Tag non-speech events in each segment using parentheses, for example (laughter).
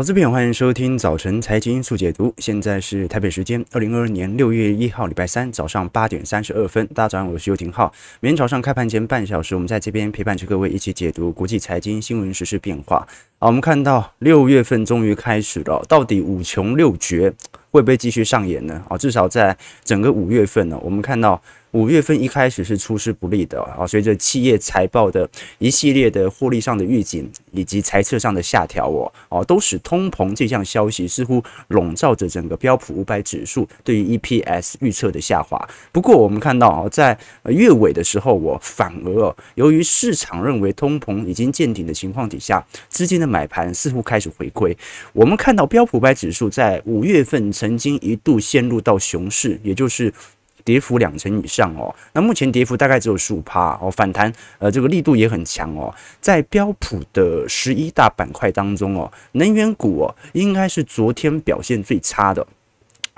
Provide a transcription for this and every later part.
投资朋友，欢迎收听早晨财经速解读。现在是台北时间二零二二年六月一号礼拜三早上八点三十二分。大家早上好，我是邱廷浩。每天早上开盘前半小时，我们在这边陪伴着各位一起解读国际财经新闻、时事变化。好，我们看到六月份终于开始了，到底五穷六绝会不会继续上演呢？啊，至少在整个五月份呢，我们看到。五月份一开始是出师不利的啊，随着企业财报的一系列的获利上的预警以及财测上的下调哦，哦，都使通膨这项消息似乎笼罩着整个标普五百指数对于 EPS 预测的下滑。不过我们看到啊，在月尾的时候，我反而由于市场认为通膨已经见顶的情况底下，资金的买盘似乎开始回归。我们看到标普五百指数在五月份曾经一度陷入到熊市，也就是。跌幅两成以上哦，那目前跌幅大概只有十五趴哦，反弹呃这个力度也很强哦，在标普的十一大板块当中哦，能源股哦应该是昨天表现最差的。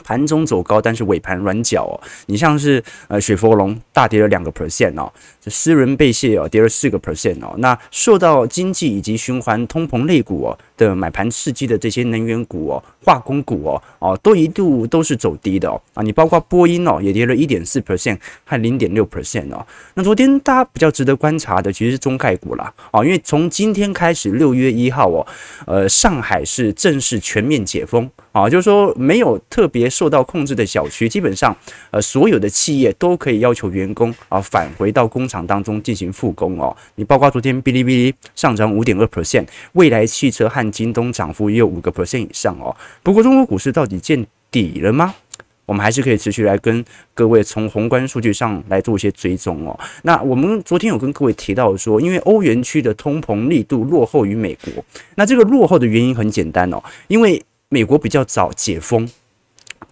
盘中走高，但是尾盘软脚哦。你像是呃雪佛龙大跌了两个 percent 哦，这思伦贝谢哦跌了四个 percent 哦。那受到经济以及循环通膨类股哦的买盘刺激的这些能源股哦、化工股哦哦都一度都是走低的哦啊。你包括波音哦也跌了一点四 percent 和零点六 percent 哦。那昨天大家比较值得观察的其实是中概股啦哦，因为从今天开始六月一号哦，呃上海是正式全面解封。啊，就是说没有特别受到控制的小区，基本上，呃，所有的企业都可以要求员工啊返回到工厂当中进行复工哦。你包括昨天哔哩哔哩上涨五点二 percent，蔚来汽车和京东涨幅也有五个 percent 以上哦。不过中国股市到底见底了吗？我们还是可以持续来跟各位从宏观数据上来做一些追踪哦。那我们昨天有跟各位提到说，因为欧元区的通膨力度落后于美国，那这个落后的原因很简单哦，因为。美国比较早解封，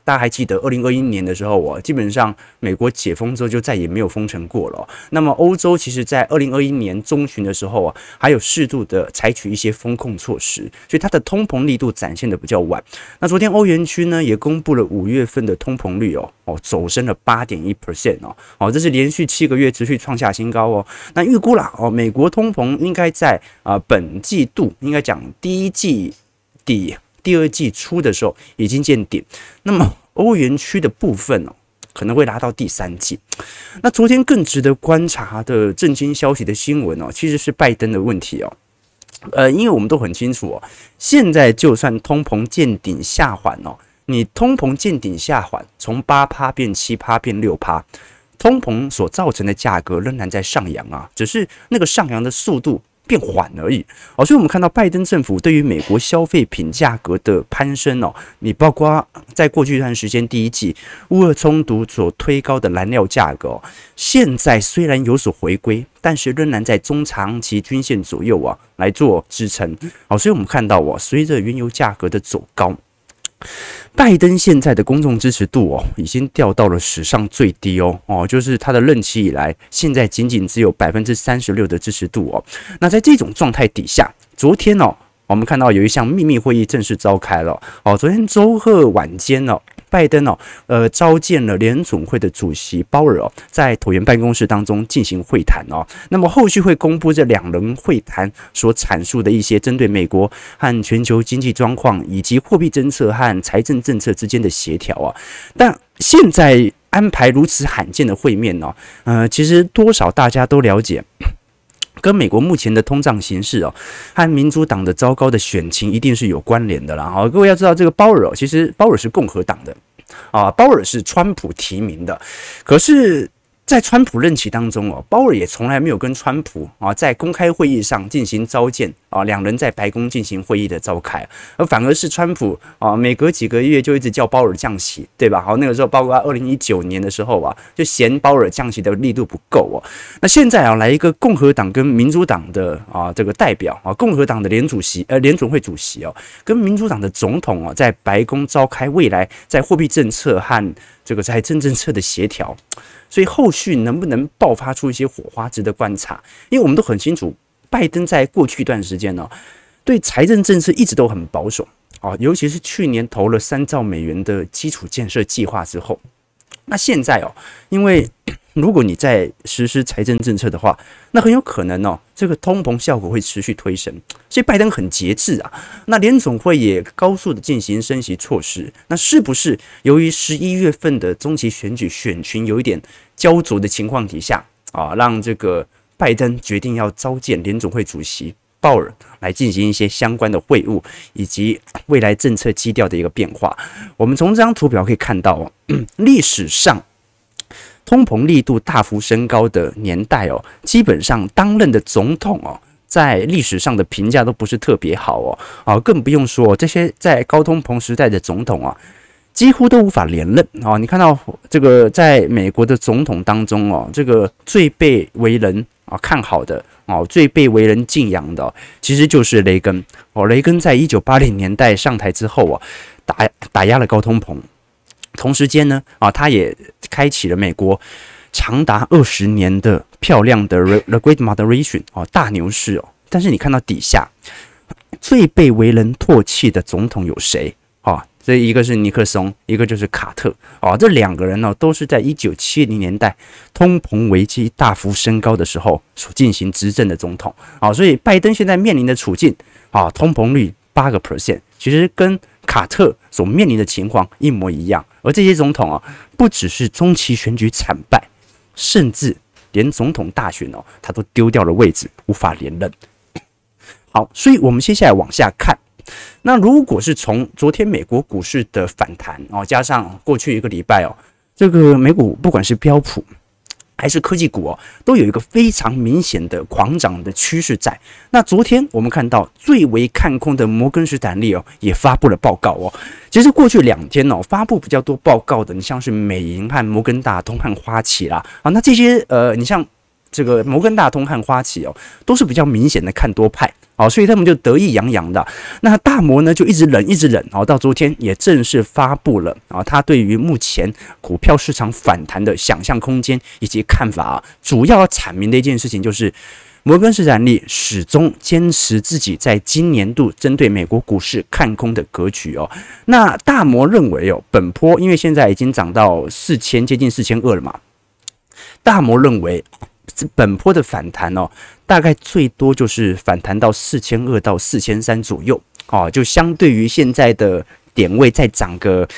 大家还记得二零二一年的时候，哦基本上美国解封之后就再也没有封城过了。那么欧洲其实，在二零二一年中旬的时候啊，还有适度的采取一些封控措施，所以它的通膨力度展现的比较晚。那昨天欧元区呢也公布了五月份的通膨率哦哦，走升了八点一 percent 哦哦，这是连续七个月持续创下新高哦。那预估啦哦，美国通膨应该在啊本季度应该讲第一季底。第二季初的时候已经见顶，那么欧元区的部分哦，可能会拉到第三季。那昨天更值得观察的震惊消息的新闻哦，其实是拜登的问题哦。呃，因为我们都很清楚哦，现在就算通膨见顶下缓哦，你通膨见顶下缓，从八趴变七趴变六趴，通膨所造成的价格仍然在上扬啊，只是那个上扬的速度。变缓而已哦，所以我们看到拜登政府对于美国消费品价格的攀升哦，你包括在过去一段时间第一季乌俄冲突所推高的燃料价格，现在虽然有所回归，但是仍然在中长期均线左右啊来做支撑哦，所以我们看到哦，随着原油价格的走高。拜登现在的公众支持度哦，已经掉到了史上最低哦哦，就是他的任期以来，现在仅仅只有百分之三十六的支持度哦。那在这种状态底下，昨天哦，我们看到有一项秘密会议正式召开了哦，昨天周二晚间哦。拜登哦，呃，召见了联准会的主席鲍尔哦，在椭圆办公室当中进行会谈哦。那么后续会公布这两人会谈所阐述的一些针对美国和全球经济状况以及货币政策和财政政策之间的协调啊。但现在安排如此罕见的会面呢，呃，其实多少大家都了解。跟美国目前的通胀形势哦，和民主党的糟糕的选情一定是有关联的啦。好，各位要知道，这个鲍尔其实鲍尔是共和党的啊，鲍尔是川普提名的，可是。在川普任期当中哦，鲍尔也从来没有跟川普啊在公开会议上进行召见啊，两人在白宫进行会议的召开，而反而是川普啊每隔几个月就一直叫鲍尔降息，对吧？好，那个时候包括二零一九年的时候啊，就嫌鲍尔降息的力度不够哦。那现在啊来一个共和党跟民主党的啊这个代表啊，共和党的联主席呃联准会主席哦，跟民主党的总统啊在白宫召开未来在货币政策和这个财政政策的协调。所以后续能不能爆发出一些火花，值得观察。因为我们都很清楚，拜登在过去一段时间呢，对财政政策一直都很保守啊，尤其是去年投了三兆美元的基础建设计划之后，那现在哦，因为 (clears throat) 如果你在实施财政政策的话，那很有可能哦，这个通膨效果会持续推升。所以拜登很节制啊。那联总会也高速的进行升息措施。那是不是由于十一月份的中期选举选群有一点焦灼的情况底下啊，让这个拜登决定要召见联总会主席鲍尔来进行一些相关的会晤，以及未来政策基调的一个变化？我们从这张图表可以看到哦，(clears throat) 历史上。通膨力度大幅升高的年代哦，基本上当任的总统哦，在历史上的评价都不是特别好哦，啊，更不用说这些在高通膨时代的总统啊，几乎都无法连任啊。你看到这个在美国的总统当中哦，这个最被为人啊看好的哦，最被为人敬仰的，其实就是雷根哦。雷根在一九八零年代上台之后啊，打打压了高通膨。同时间呢，啊，他也开启了美国长达二十年的漂亮的 The Great Moderation 哦，大牛市哦。但是你看到底下最被为人唾弃的总统有谁？啊，这一个是尼克松，一个就是卡特。哦，这两个人呢，都是在一九七零年代通膨危机大幅升高的时候所进行执政的总统。啊，所以拜登现在面临的处境啊，通膨率八个 percent，其实跟卡特所面临的情况一模一样。而这些总统啊，不只是中期选举惨败，甚至连总统大选哦，他都丢掉了位置，无法连任。好，所以我们接下来往下看。那如果是从昨天美国股市的反弹哦，加上过去一个礼拜哦，这个美股不管是标普。还是科技股哦，都有一个非常明显的狂涨的趋势在。那昨天我们看到最为看空的摩根士丹利哦，也发布了报告哦。其实过去两天哦，发布比较多报告的，你像是美银和摩根大通和花旗啦啊，那这些呃，你像这个摩根大通和花旗哦，都是比较明显的看多派。好，所以他们就得意洋洋的。那大摩呢，就一直忍，一直忍。哦到昨天也正式发布了啊，他对于目前股票市场反弹的想象空间以及看法啊，主要阐明的一件事情就是，摩根士丹利始终坚持自己在今年度针对美国股市看空的格局哦。那大摩认为哦，本波因为现在已经涨到四千，接近四千二了嘛，大摩认为。本波的反弹哦，大概最多就是反弹到四千二到四千三左右哦，就相对于现在的点位再涨个。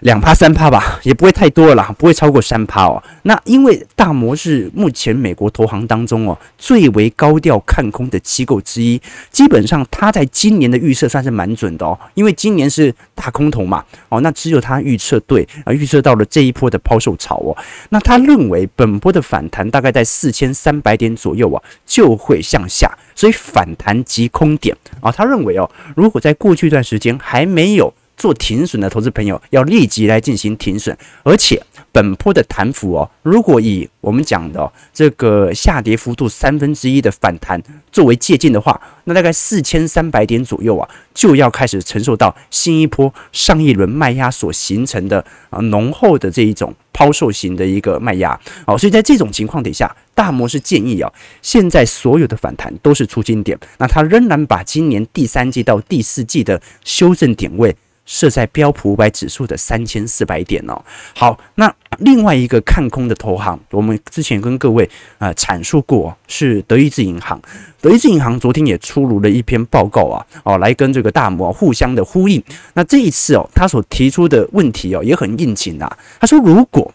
两趴三趴吧，也不会太多了，不会超过三趴哦。那因为大摩是目前美国投行当中哦最为高调看空的机构之一，基本上他在今年的预测算是蛮准的哦。因为今年是大空头嘛，哦，那只有他预测对啊，预测到了这一波的抛售潮哦。那他认为本波的反弹大概在四千三百点左右啊，就会向下，所以反弹即空点啊。他认为哦，如果在过去一段时间还没有。做停损的投资朋友要立即来进行停损，而且本波的弹幅哦，如果以我们讲的这个下跌幅度三分之一的反弹作为借鉴的话，那大概四千三百点左右啊，就要开始承受到新一波上一轮卖压所形成的啊浓厚的这一种抛售型的一个卖压哦，所以在这种情况底下，大摩是建议啊，现在所有的反弹都是出金点，那他仍然把今年第三季到第四季的修正点位。设在标普五百指数的三千四百点哦。好，那另外一个看空的投行，我们之前跟各位啊、阐述过，是德意志银行。德意志银行昨天也出炉了一篇报告啊，哦，来跟这个大摩互相的呼应。那这一次哦，他所提出的问题哦也很应景啊。他说，如果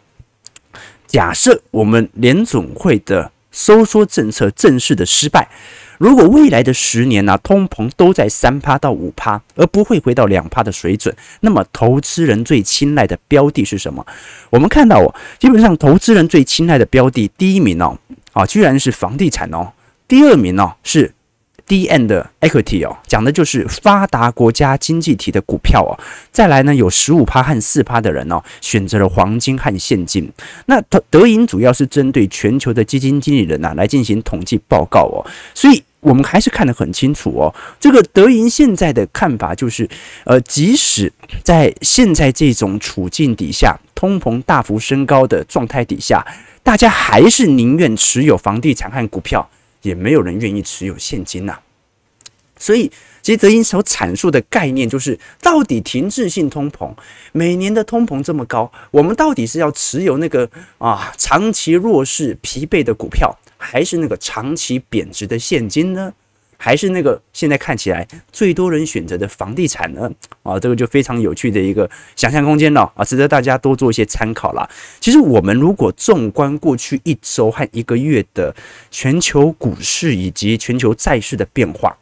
假设我们联总会的收缩政策正式的失败。如果未来的十年呢、通膨都在三趴到五趴，而不会回到两趴的水准，那么投资人最青睐的标的是什么？我们看到哦，基本上投资人最青睐的标的，第一名哦，啊，居然是房地产哦，第二名哦是。D/N 的 equity 哦，讲的就是发达国家经济体的股票哦。再来呢，有十五趴和四趴的人哦，选择了黄金和现金。那德德银主要是针对全球的基金经理人呐、啊、来进行统计报告哦，所以我们还是看得很清楚哦。这个德银现在的看法就是，呃，即使在现在这种处境底下，通膨大幅升高的状态底下，大家还是宁愿持有房地产和股票。也没有人愿意持有现金呐、所以，其实德英所阐述的概念就是，到底停滞性通膨，每年的通膨这么高，我们到底是要持有那个啊长期弱势、疲惫的股票，还是那个长期贬值的现金呢？还是那个现在看起来最多人选择的房地产呢？啊，这个就非常有趣的一个想象空间了啊，值得大家多做一些参考啦。其实我们如果纵观过去一周和一个月的全球股市以及全球债市的变化，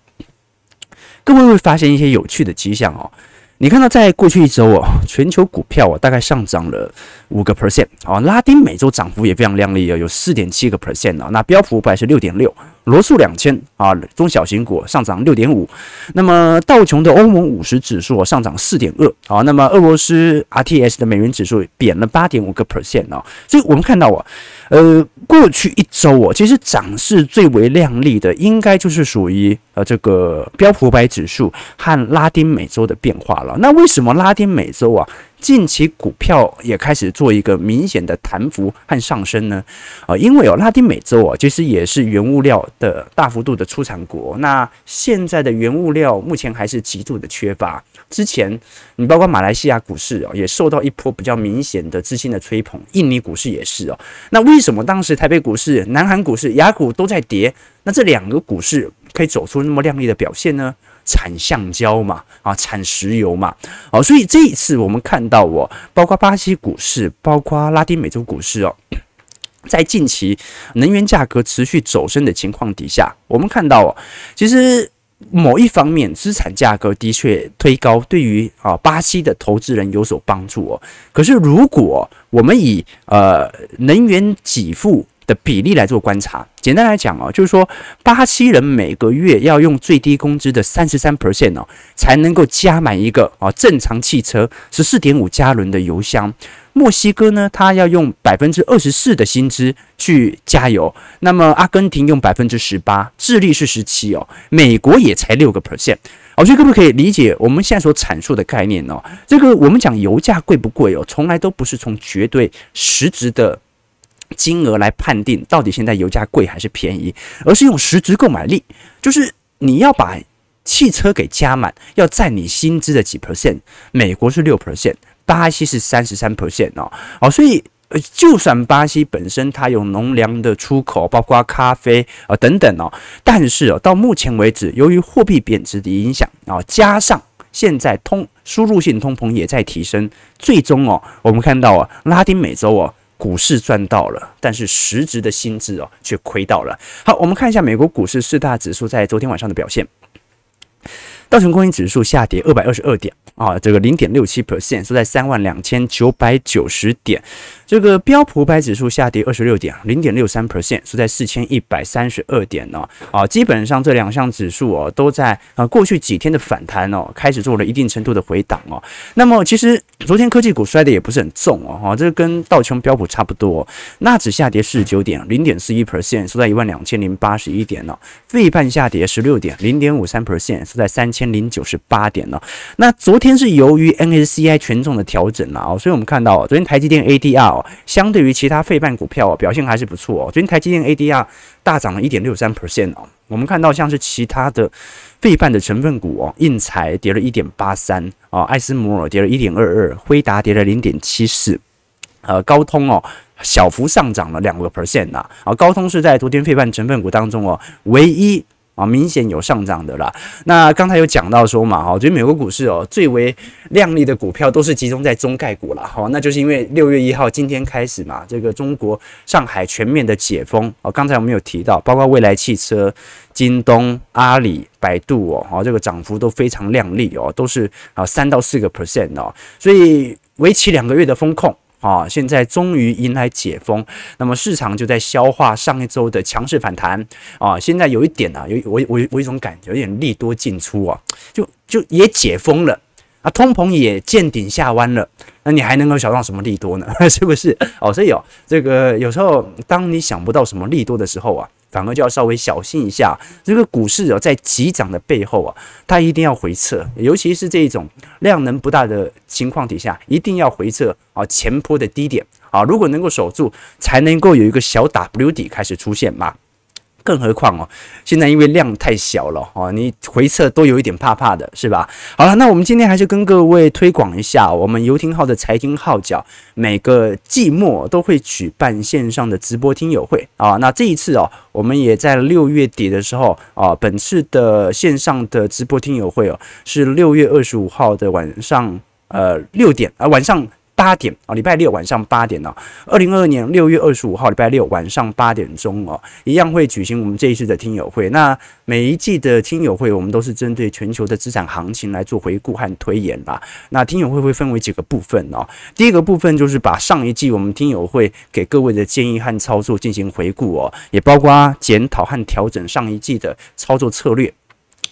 各位会发现一些有趣的迹象哦。你看到在过去一周哦，全球股票啊大概上涨了五个 percent 啊，拉丁美洲涨幅也非常亮丽啊，有四点七个 percent 啊，那标普五百是六点六。罗素两千啊，中小型股上涨六点五，那么道琼的欧盟五十指数上涨四点二啊，那么俄罗斯 RTS 的美元指数贬了八点五个 percent 啊，所以我们看到啊，呃，过去一周哦，其实涨势最为亮丽的，应该就是属于呃这个标普五百指数和拉丁美洲的变化了。那为什么拉丁美洲啊？近期股票也开始做一个明显的弹幅和上升呢，啊，因为哦，拉丁美洲啊，其实也是原物料的大幅度的出产国。那现在的原物料目前还是极度的缺乏。之前你包括马来西亚股市哦，也受到一波比较明显的资金的吹捧，印尼股市也是哦。那为什么当时台北股市、南韩股市、雅股都在跌？那这两个股市可以走出那么亮丽的表现呢？产橡胶嘛，啊，产石油嘛，哦，所以这一次我们看到哦，包括巴西股市，包括拉丁美洲股市哦，(clears throat) 在近期能源价格持续走升的情况底下，我们看到哦，其实某一方面资产价格的确推高，对于啊巴西的投资人有所帮助哦。可是如果我们以呃能源给付的比例来做观察，简单来讲啊，就是说，巴西人每个月要用最低工资的三十三 percent 哦，才能够加满一个啊正常汽车十四点五加仑的油箱。墨西哥呢，他要用百分之二十四的薪资去加油。那么阿根廷用百分之十八，智利是十七哦，美国也才六个 percent。哦，所以可不可以理解我们现在所阐述的概念哦？这个我们讲油价贵不贵哦，从来都不是从绝对实质的。金额来判定到底现在油价贵还是便宜，而是用实质购买力，就是你要把汽车给加满，要占你薪资的几 percent。美国是六 percent，巴西是三十三 percent 哦。好，所以，就算巴西本身它有农粮的出口，包括咖啡啊等等哦，但是哦，到目前为止，由于货币贬值的影响啊，加上现在通输入性通膨也在提升，最终哦，我们看到啊，拉丁美洲哦。股市赚到了，但是实质的薪资哦却亏到了。好，我们看一下美国股市四大指数在昨天晚上的表现。道琼工业指数下跌二百二十二点啊，这个零点六七 percent，收在三万两千九百九十点。这个标普五百指数下跌二十六点，零点六三 percent，收在四千一百三十二点呢。啊，基本上这两项指数哦，都在啊过去几天的反弹哦，开始做了一定程度的回档哦。那么其实昨天科技股摔的也不是很重哦，哈，这跟道琼标普差不多。纳指下跌四十九点，零点四一 percent，收在一万两千零八十一点呢。费半下跌十六点，零点五三 percent，收在三千零九十八点呢。那昨天是由于 N S C I 权重的调整了啊，所以我们看到昨天台积电 ADR。相对于其他费半股票哦，表现还是不错哦。昨天台积电 ADR 大涨了一点六三 percent 哦。我们看到像是其他的费半的成分股哦，应材跌了一点八三哦，艾斯摩尔跌了一点二二，辉达跌了零点七四，呃，高通哦小幅上涨了两个 percent 呐。啊，高通是在昨天费半成分股当中哦唯一。啊，明显有上涨的啦。那刚才有讲到说嘛，哈，我觉得美国股市哦，最为亮丽的股票都是集中在中概股了，哈，那就是因为六月一号今天开始嘛，这个中国上海全面的解封哦。刚才我们有提到，包括蔚来汽车、京东、阿里、百度哦，哈，这个涨幅都非常亮丽哦，都是啊三到四个 percent 哦，所以为期两个月的风控。啊，现在终于迎来解封，那么市场就在消化上一周的强势反弹啊。现在有一点啊，有我我我一种感觉，有点利多进出啊，就就也解封了啊，通膨也见顶下弯了，那你还能够想到什么利多呢？(laughs) 是不是？哦，所以、哦、这个有时候当你想不到什么利多的时候啊。反而就要稍微小心一下，这个股市啊，在急涨的背后啊，它一定要回撤，尤其是这种量能不大的情况底下，一定要回撤啊，前坡的低点啊，如果能够守住，才能够有一个小 W 底开始出现嘛。更何况哦，现在因为量太小了哦，你回测都有一点怕怕的，是吧？好了，那我们今天还是跟各位推广一下我们游艇号的财经号角，每个季末都会举办线上的直播听友会啊。那这一次哦，我们也在六月底的时候啊，本次的线上的直播听友会哦，是六月二十五号的晚上呃六点啊晚上。八点啊，礼拜六晚上八点哦，二零二二年六月二十五号礼拜六晚上八点钟哦，一样会举行我们这一次的听友会。那每一季的听友会，我们都是针对全球的资产行情来做回顾和推演啦。那听友会会分为几个部分哦，第一个部分就是把上一季我们听友会给各位的建议和操作进行回顾哦，也包括检讨和调整上一季的操作策略。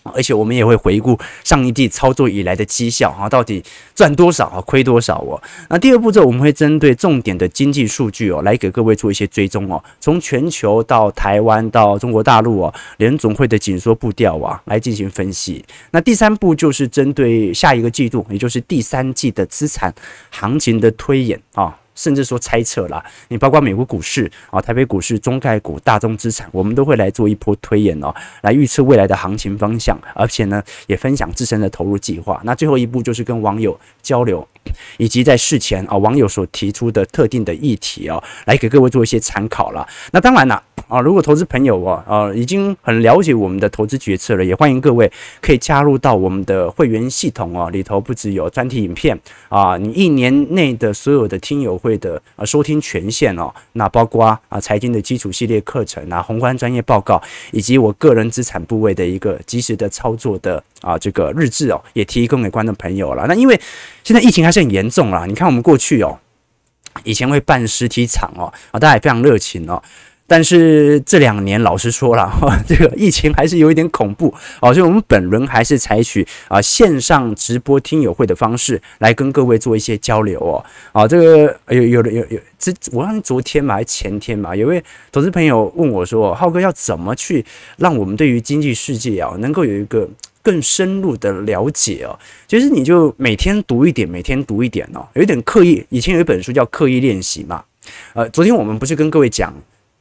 而且我们也会回顾上一季操作以来的绩效啊，到底赚多少啊，亏多少哦。那第二步骤，我们会针对重点的经济数据哦，来给各位做一些追踪哦。从全球到台湾到中国大陆哦，联总会的紧缩步调啊，来进行分析。那第三步就是针对下一个季度，也就是第三季的资产行情的推演啊。甚至说猜测啦，你包括美国股市啊、台北股市、中概股、大宗资产，我们都会来做一波推演哦，来预测未来的行情方向，而且呢，也分享自身的投入计划。那最后一步就是跟网友交流，以及在事前啊，网友所提出的特定的议题哦，来给各位做一些参考了。那当然了啊，如果投资朋友哦，呃，已经很了解我们的投资决策了，也欢迎各位可以加入到我们的会员系统哦，里头不只有专题影片啊，你一年内的所有的听友会的啊收听权限哦，那包括啊财经的基础系列课程啊，宏观专业报告，以及我个人资产部位的一个及时的操作的啊这个日志哦，也提供给观众朋友了。那因为现在疫情还是很严重啦，你看我们过去哦，以前会办实体场哦，啊大家也非常热情哦。但是这两年，老实说了，(laughs) 这个疫情还是有一点恐怖哦，所以我们本轮还是采取啊线上直播听友会的方式来跟各位做一些交流哦。啊，这个有有有有，这我好像昨天嘛，还是前天嘛，有位投资朋友问我说：“浩哥要怎么去让我们对于经济世界啊，能够有一个更深入的了解哦？”其实你就每天读一点，每天读一点哦，有一点刻意。以前有一本书叫《刻意练习》嘛。呃，昨天我们不是跟各位讲。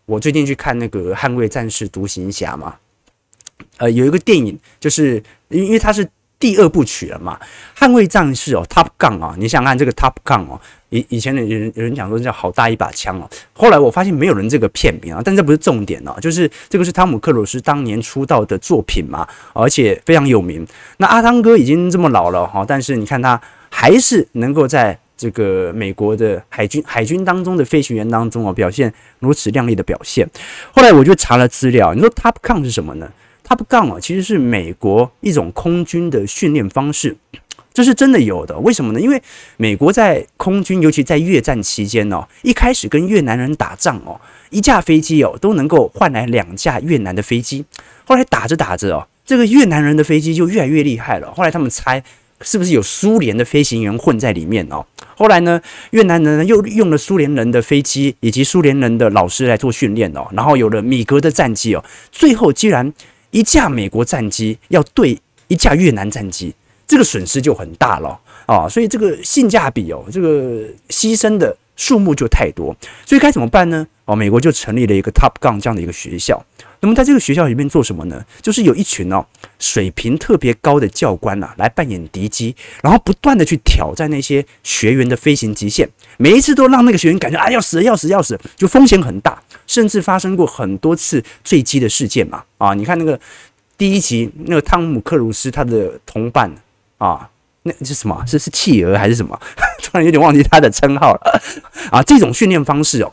我最近去看那个《捍卫战士独行侠》嘛，呃，有一个电影，就是因因为它是第二部曲了嘛，《捍卫战士》哦，Top Gun 啊，你想看这个 Top Gun 哦，以以前的有人有人讲说叫好大一把枪哦，后来我发现没有人这个片名啊，但这不是重点哦，就是这个是汤姆克鲁斯当年出道的作品嘛，而且非常有名。那阿汤哥已经这么老了哈，但是你看他还是能够在。这个美国的海军海军当中的飞行员当中哦，表现如此亮丽的表现。后来我就查了资料，你说 Top Gun 是什么呢？Top Gun 啊，其实是美国一种空军的训练方式，这是真的有的。为什么呢？因为美国在空军，尤其在越战期间哦，一开始跟越南人打仗哦，一架飞机哦都能够换来两架越南的飞机。后来打着打着哦，这个越南人的飞机就越来越厉害了。后来他们猜。是不是有苏联的飞行员混在里面哦？后来呢，越南人呢又用了苏联人的飞机以及苏联人的老师来做训练哦，然后有了米格的战机哦，最后既然一架美国战机要对一架越南战机，这个损失就很大了哦，所以这个性价比哦，这个牺牲的数目就太多，所以该怎么办呢？哦，美国就成立了一个 Top Gun 这样的一个学校。那么在这个学校里面做什么呢？就是有一群哦水平特别高的教官呐、啊，来扮演敌机，然后不断的去挑战那些学员的飞行极限，每一次都让那个学员感觉啊要死要死要死，就风险很大，甚至发生过很多次坠机的事件嘛。啊，你看那个第一集那个汤姆克鲁斯他的同伴啊，那是什么？是是企鹅还是什么？(laughs) 突然有点忘记他的称号了啊。这种训练方式哦。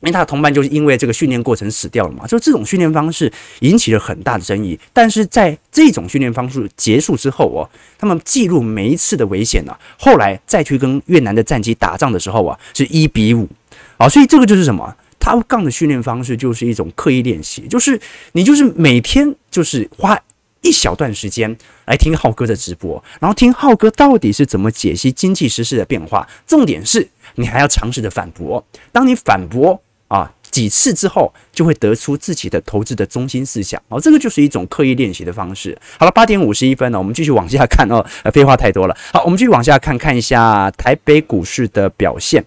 因为他的同伴就是因为这个训练过程死掉了嘛，就这种训练方式引起了很大的争议。但是在这种训练方式结束之后哦，他们记录每一次的危险啊，后来再去跟越南的战机打仗的时候啊，是一比五啊，所以这个就是什么他杠的训练方式就是一种刻意练习，就是你就是每天就是花一小段时间来听浩哥的直播，然后听浩哥到底是怎么解析经济时事的变化。重点是你还要尝试着反驳，当你反驳。啊，几次之后就会得出自己的投资的中心思想哦，这个就是一种刻意练习的方式。好了，八点五十一分了，我们继续往下看哦。废话太多了，好，我们继续往下看看一下台北股市的表现。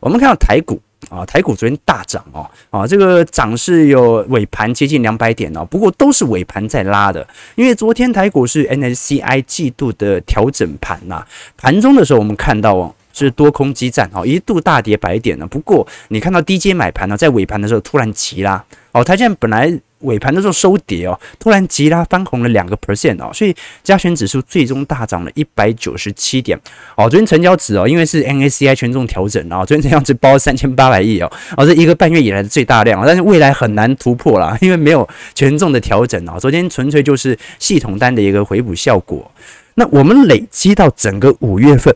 我们看到台股啊，台股昨天大涨哦，啊，这个涨势有尾盘接近两百点哦，不过都是尾盘在拉的，因为昨天台股是 NSCI 季度的调整盘呐，盘中的时候我们看到哦。是多空激战哦，一度大跌百点呢。不过你看到低阶买盘呢，在尾盘的时候突然急拉哦，它现在本来尾盘的时候收跌哦，突然急拉翻红了两个 percent 哦，所以加权指数最终大涨了一百九十七点哦。昨天成交值哦，因为是 N A C I 权重调整啊，昨天成交值包三千八百亿哦，哦，这一个半月以来的最大量，但是未来很难突破了，(laughs) 因为没有权重的调整啊。昨天纯粹就是系统单的一个回补效果。那我们累积到整个五月份。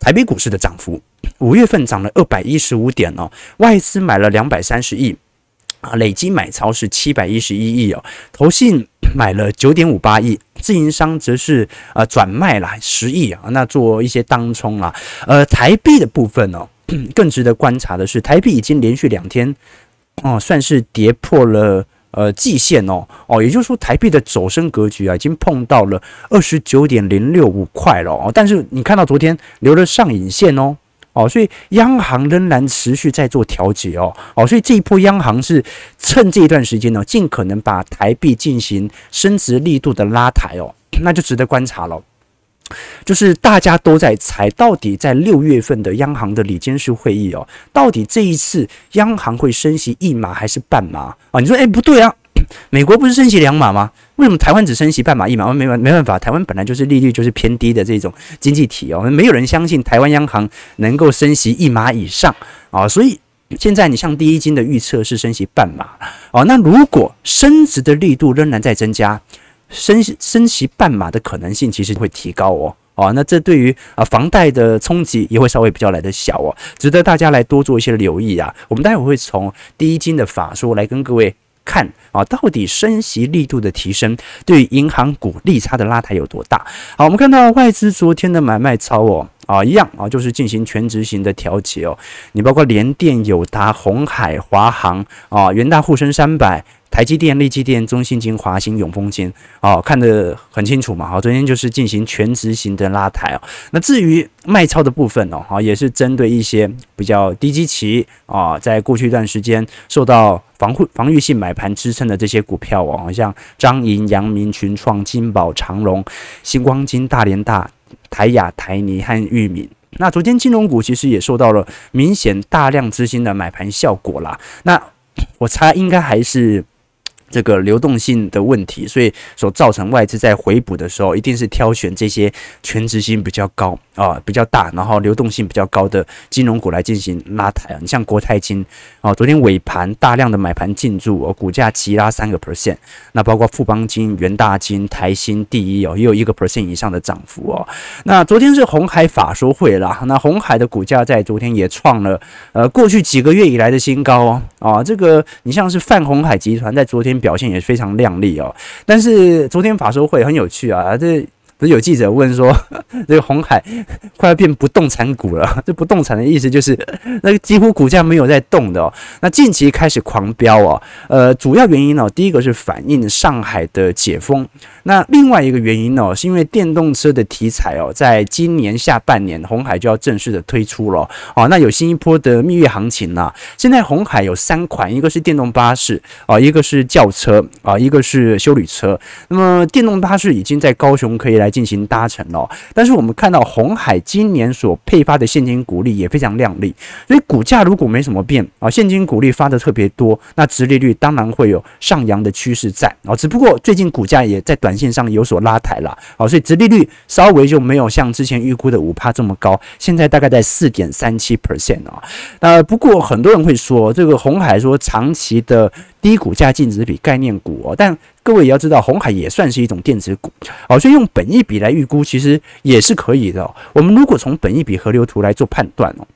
台北股市的涨幅，五月份涨了二百一十五点哦，外资买了两百三十亿啊，累计买超是七百一十一亿哦，投信 (clears throat) 买了九点五八亿，自营商则是呃转卖了十亿啊，那做一些当冲啊，呃，台币的部分哦，(clears throat) 更值得观察的是，台币已经连续两天哦，算是跌破了。呃，季线哦，哦，也就是说，台币的走升格局啊，已经碰到了二十九点零六五块了哦。但是你看到昨天留了上影线哦，哦，所以央行仍然持续在做调节哦，哦，所以这一波央行是趁这一段时间呢，尽可能把台币进行升值力度的拉抬哦，那就值得观察了。就是大家都在猜，到底在六月份的央行的理监事会议哦，到底这一次央行会升息一码还是半码啊？你说，哎，不对啊，(clears throat) 美国不是升息两码吗？为什么台湾只升息半码一码？没办没办法，台湾本来就是利率就是偏低的这种经济体哦，没有人相信台湾央行能够升息一码以上啊，所以现在你像第一金的预测是升息半码哦，那如果升值的力度仍然在增加。升升息半码的可能性其实会提高哦哦，那这对于啊房贷的冲击也会稍微比较来得小哦，值得大家来多做一些留意啊。我们待会会从第一金的法说来跟各位看啊，到底升息力度的提升对银行股利差的拉抬有多大？好，我们看到外资昨天的买卖超哦啊一样啊，就是进行全执行的调节哦。你包括联电、友达、鸿海、华航啊、元大、沪深三百。台积电、力积电、中信金、华兴、永丰金，哦，看得很清楚嘛，好，昨天就是进行全值型的拉抬哦。那至于卖超的部分哦，好，也是针对一些比较低基期啊，在过去一段时间受到防护防御性买盘支撑的这些股票哦，像张银、阳明、群创、金宝、长荣、新光金、大连大、台亚、台泥和裕民。那昨天金融股其实也受到了明显大量资金的买盘效果啦。那我猜应该还是。这个流动性的问题，所以所造成外资在回补的时候，一定是挑选这些全值性比较高啊、比较大，然后流动性比较高的金融股来进行拉抬啊。你像国泰金啊，昨天尾盘大量的买盘进驻哦，股价急拉三个 percent。那包括富邦金、元大金、台新第一哦，也有一个 percent 以上的涨幅哦。那昨天是红海法说会啦，那红海的股价在昨天也创了呃过去几个月以来的新高哦。啊，这个你像是泛红海集团在昨天。表现也非常亮丽哦，但是昨天法说会很有趣啊，这。不是有记者问说，(laughs) 这个红海快要变不动产股了？这不动产的意思就是，那个几乎股价没有在动的哦。那近期开始狂飙哦，呃，主要原因呢，第一个是反映上海的解封，那另外一个原因呢，是因为电动车的题材哦，在今年下半年红海就要正式的推出了哦。那有新一波的蜜月行情呐。现在红海有三款，一个是电动巴士啊，一个是轿车啊，一个是修理车。那么电动巴士已经在高雄可以来。进行搭乘了，但是我们看到鸿海今年所配发的现金股利也非常亮丽，所以股价如果没什么变啊，现金股利发的特别多，那直利率当然会有上扬的趋势在啊，只不过最近股价也在短线上有所拉抬了啊，所以直利率稍微就没有像之前预估的五趴这么高，现在大概在四点三七 percent 啊，那不过很多人会说这个红海说长期的。低股价净值比概念股哦，但各位也要知道，红海也算是一种电子股哦，所以用本益比来预估其实也是可以的。我们如果从本益比河流图来做判断哦，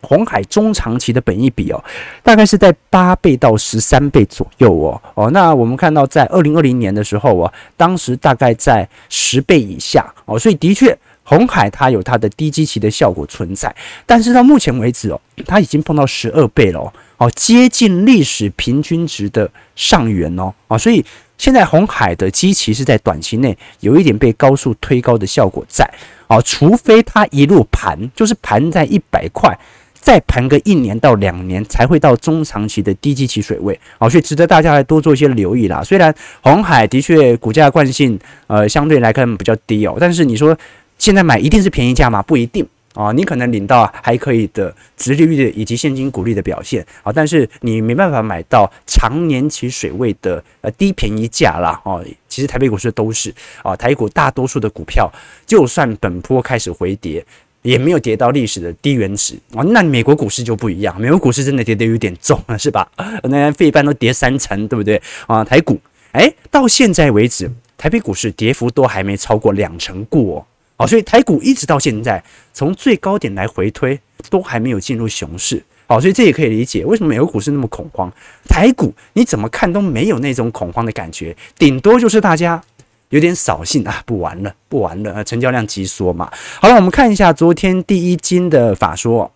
红海中长期的本益比哦，大概是在八倍到十三倍左右哦哦。那我们看到在二零二零年的时候啊，当时大概在十倍以下哦，所以的确红海它有它的低基期的效果存在，但是到目前为止哦，它已经碰到十二倍了哦。接近历史平均值的上缘哦，啊，所以现在红海的基期是在短期内有一点被高速推高的效果在，啊，除非它一路盘，就是盘在一百块，再盘个一年到两年才会到中长期的低基期水位，好，所以值得大家来多做一些留意啦。虽然红海的确股价惯性呃相对来看比较低哦，但是你说现在买一定是便宜价吗？不一定啊，你可能领到还可以的直利率的以及现金股利的表现啊，但是你没办法买到长年期水位的呃低便宜价啦哦。其实台北股市都是啊，台股大多数的股票就算本波开始回跌。也没有跌到历史的低原值啊，那美国股市就不一样，美国股市真的跌得有点重了，是吧？(laughs) 那费半都跌三成，对不对啊？台股哎，到现在为止，台北股市跌幅都还没超过两成过好，所以台股一直到现在，从最高点来回推，都还没有进入熊市，好，所以这也可以理解为什么美国股市那么恐慌，台股你怎么看都没有那种恐慌的感觉，顶多就是大家。有点扫兴啊，不玩了，不玩了，成交量急缩嘛。好了，我们看一下昨天第一金的法说，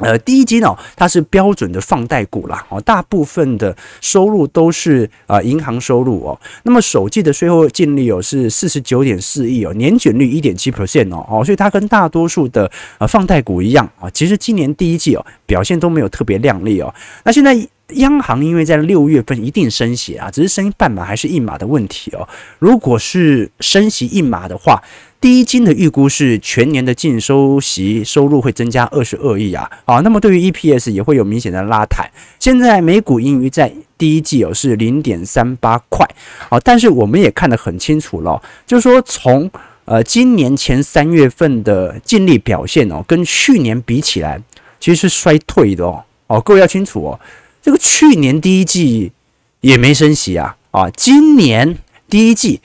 呃，第一金哦，它是标准的放贷股啦，哦，大部分的收入都是啊银行收入哦。那么首季的税后净利哦是四十九点四亿哦，年卷率一点七 percent 哦，哦，所以它跟大多数的呃放贷股一样啊，其实今年第一季哦表现都没有特别亮丽哦。那现在。央行因为在六月份一定升息啊，只是升半码还是一码的问题哦。如果是升息一码的话，第一金的预估是全年的净收息收入会增加二十二亿啊。好，那么对于 EPS 也会有明显的拉抬。现在每股盈余在第一季哦是零点三八块，好，但是我们也看得很清楚了，就是说从呃今年前三月份的净利表现哦，跟去年比起来，其实是衰退的哦。哦，各位要清楚哦。这个去年第一季也没升息啊，啊，今年第一季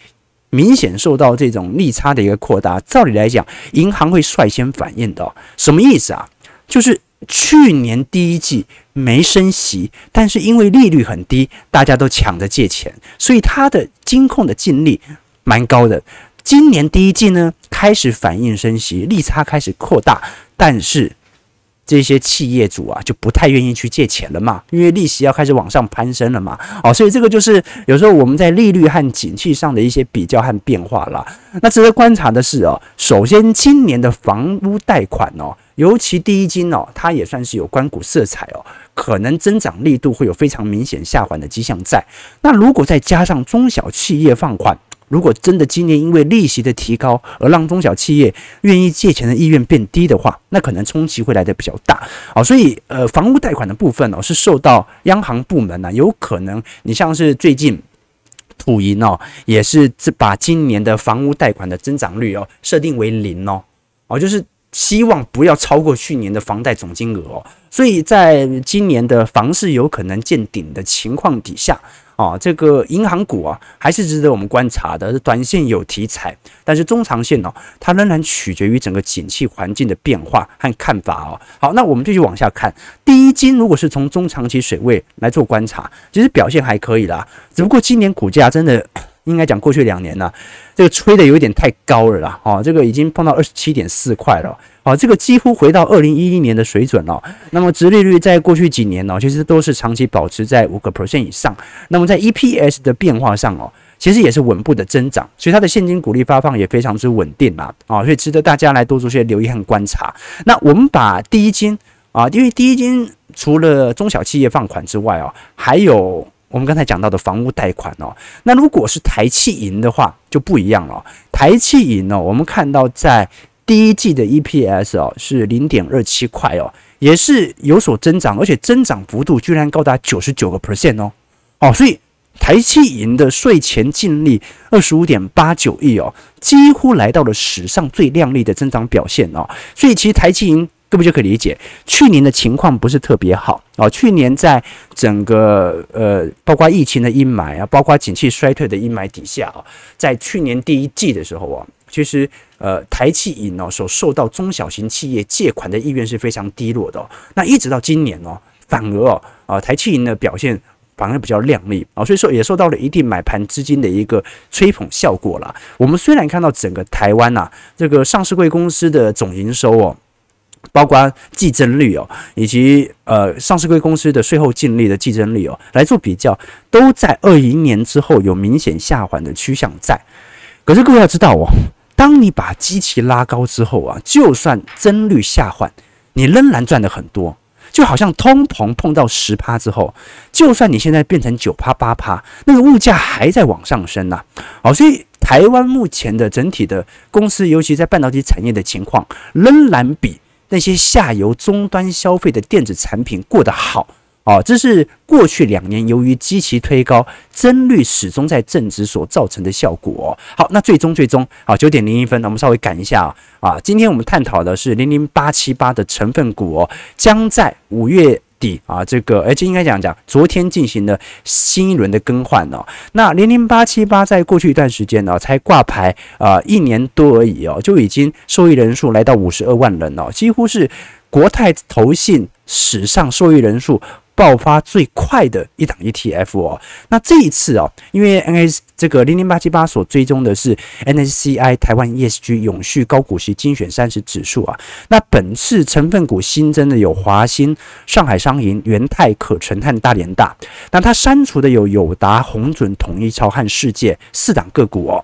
明显受到这种利差的一个扩大，照理来讲，银行会率先反应的。什么意思啊？就是去年第一季没升息，但是因为利率很低，大家都抢着借钱，所以它的金控的净利蛮高的。今年第一季呢，开始反应升息，利差开始扩大，但是。这些企业主啊，就不太愿意去借钱了嘛，因为利息要开始往上攀升了嘛，哦，所以这个就是有时候我们在利率和景气上的一些比较和变化啦。那值得观察的是哦，首先今年的房屋贷款哦，尤其第一金哦，它也算是有关股色彩哦，可能增长力度会有非常明显下滑的迹象在。那如果再加上中小企业放款。如果真的今年因为利息的提高而让中小企业愿意借钱的意愿变低的话，那可能冲击会来得比较大啊。所以呃，房屋贷款的部分哦，是受到央行部门呢、有可能你像是最近土银哦，也是把今年的房屋贷款的增长率哦设定为零哦，哦，就是希望不要超过去年的房贷总金额哦。所以在今年的房市有可能见顶的情况底下。啊，这个银行股啊，还是值得我们观察的。短线有题材，但是中长线呢、哦，它仍然取决于整个景气环境的变化和看法哦。好，那我们继续往下看。第一金如果是从中长期水位来做观察，其实表现还可以啦。只不过今年股价真的。应该讲过去两年呢，这个吹得有点太高了啦，哦，这个已经碰到二十七点四块了，哦，这个几乎回到二零一一年的水准了。那么殖利率在过去几年呢，其实都是长期保持在五个 percent 以上。那么在 EPS 的变化上哦，其实也是稳步的增长，所以它的现金股利发放也非常之稳定啦，啊，所以值得大家来多做些留意和观察。那我们把第一金啊，因为第一金除了中小企业放款之外哦，还有。我们刚才讲到的房屋贷款哦，那如果是台气银的话就不一样了。台气银呢，我们看到在第一季的 EPS 哦是零点二七块哦，也是有所增长，而且增长幅度居然高达九十九个 percent 哦哦，所以台气银的税前净利二十五点八九亿哦，几乎来到了史上最亮丽的增长表现哦，所以其实台气银。这不就可以理解，去年的情况不是特别好啊。去年在整个呃，包括疫情的阴霾啊，包括景气衰退的阴霾底下啊，在去年第一季的时候啊，其实呃，台企银哦所受到中小型企业借款的意愿是非常低落的。那一直到今年哦，反而哦啊，台企银的表现反而比较亮丽啊，所以说也受到了一定买盘资金的一个吹捧效果了。我们虽然看到整个台湾呐，这个上市柜公司的总营收哦。包括计增率哦，以及呃上市柜公司的税后净利的计增率哦，来做比较，都在二一年之后有明显下缓的趋向在。可是各位要知道哦，当你把基期拉高之后啊，就算增率下缓，你仍然赚的很多。就好像通膨碰到十趴之后，就算你现在变成九趴八趴，那个物价还在往上升呐。好，所以台湾目前的整体的公司，尤其在半导体产业的情况，仍然比那些下游终端消费的电子产品过得好。哦，这是过去两年由于基期推高，增率始终在正值所造成的效果。好，那最终最终啊，九点零一分，我们稍微赶一下啊。今天我们探讨的是零零八七八的成分股，将在五月底啊，这个而且应该讲讲，昨天进行了新一轮的更换哦。那零零八七八在过去一段时间呢，才挂牌啊一年多而已哦，就已经受益人数来到五十二万人哦，几乎是国泰投信史上受益人数。爆发最快的一档 ETF 哦，那这一次哦，因为 NS 这个零零八七八所追踪的是 NSCI 台湾 ESG 永续高股息精选三十指数啊，那本次成分股新增的有华新、上海商银、元泰、可成和大连大，那它删除的有友达、鸿准、统一超和世界四档个股哦。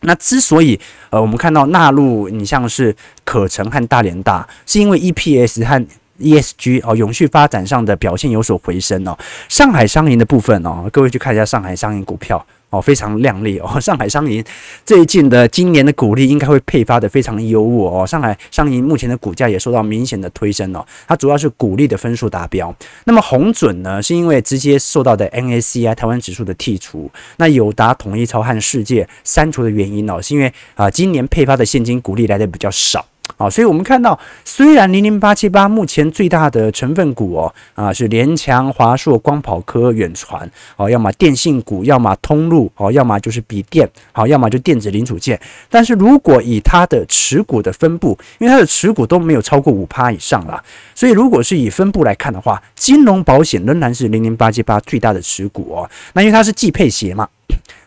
那之所以呃，我们看到纳入你像是可成和大连大，是因为 EPS 和 ESG 哦，永续发展上的表现有所回升哦。上海商银的部分哦，各位去看一下上海商银股票哦，非常亮丽哦。上海商银最近的今年的股利应该会配发的非常优渥哦。上海商银目前的股价也受到明显的推升哦，它主要是股利的分数达标。那么红准呢，是因为直接受到的 NACI 台湾指数的剔除。那友达、统一超和世界删除的原因哦，是因为啊，今年配发的现金股利来的比较少。好，所以我们看到，虽然零零八七八目前最大的成分股哦，啊是联强、华硕、光跑科、远传，哦，要么电信股，要么通路，哦，要么就是笔电，好，要么就电子零组件。但是如果以它的持股的分布，因为它的持股都没有超过五趴以上啦，所以如果是以分布来看的话，金融保险仍然是零零八七八最大的持股哦。那因为它是季配鞋嘛。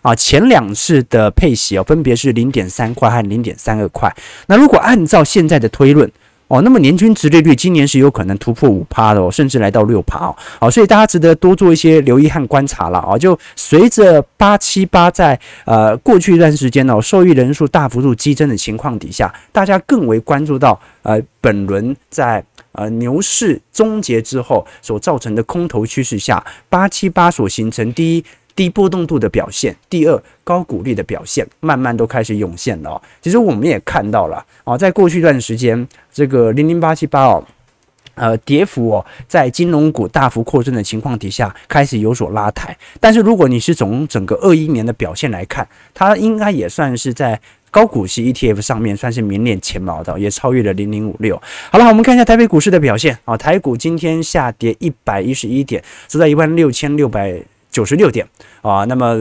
啊，前两次的配息哦，分别是零点三块和零点三二块。那如果按照现在的推论哦，那么年均殖利率今年是有可能突破五趴的哦，甚至来到六趴哦。好，所以大家值得多做一些留意和观察了啊。就随着八七八在呃过去一段时间哦，受益人数大幅度激增的情况底下，大家更为关注到呃本轮在呃牛市终结之后所造成的空头趋势下，八七八所形成第一。低波动度的表现，第二高股利的表现，慢慢都开始涌现了哦。其实我们也看到了啊，在过去一段时间，这个零零八七八哦，呃，跌幅哦，在金融股大幅扩增的情况底下，开始有所拉抬。但是如果你是从整个二一年的表现来看，它应该也算是在高股息 ETF 上面算是名列前茅的，也超越了零零五六。好了，我们看一下台北股市的表现啊，台股今天下跌一百一十一点，收在一万六千六百。九十六点啊，那么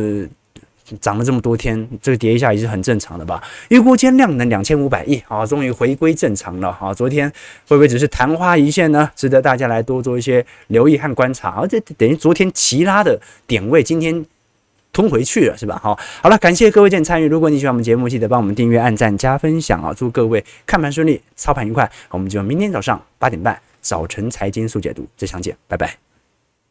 涨了这么多天，这个跌一下也是很正常的吧？预估今量能两千五百亿啊，终于回归正常了啊！昨天会不会只是昙花一现呢？值得大家来多做一些留意和观察啊！这等于昨天齐拉的点位，今天吞回去了是吧？好，好了，感谢各位今天参与。如果你喜欢我们节目，记得帮我们订阅、按赞、加分享啊！祝各位看盘顺利，操盘愉快。我们就明天早上八点半早晨财经速解读，再相见，拜拜。